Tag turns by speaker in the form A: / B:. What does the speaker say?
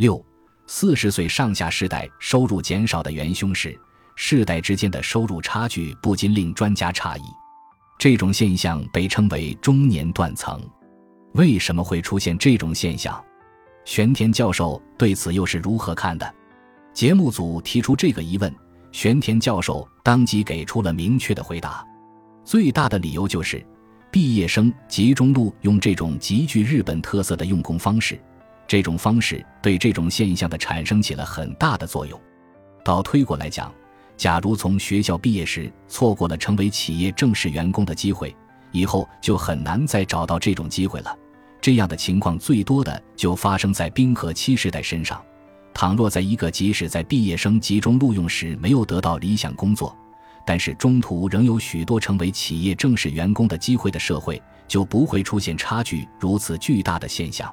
A: 六四十岁上下世代收入减少的元凶是世代之间的收入差距，不禁令专家诧异。这种现象被称为中年断层。为什么会出现这种现象？玄田教授对此又是如何看的？节目组提出这个疑问，玄田教授当即给出了明确的回答。最大的理由就是，毕业生集中录用这种极具日本特色的用工方式，这种方式对这种现象的产生起了很大的作用。倒推过来讲，假如从学校毕业时错过了成为企业正式员工的机会，以后就很难再找到这种机会了。这样的情况最多的就发生在冰河期时代身上。倘若在一个即使在毕业生集中录用时没有得到理想工作，但是中途仍有许多成为企业正式员工的机会的社会，就不会出现差距如此巨大的现象。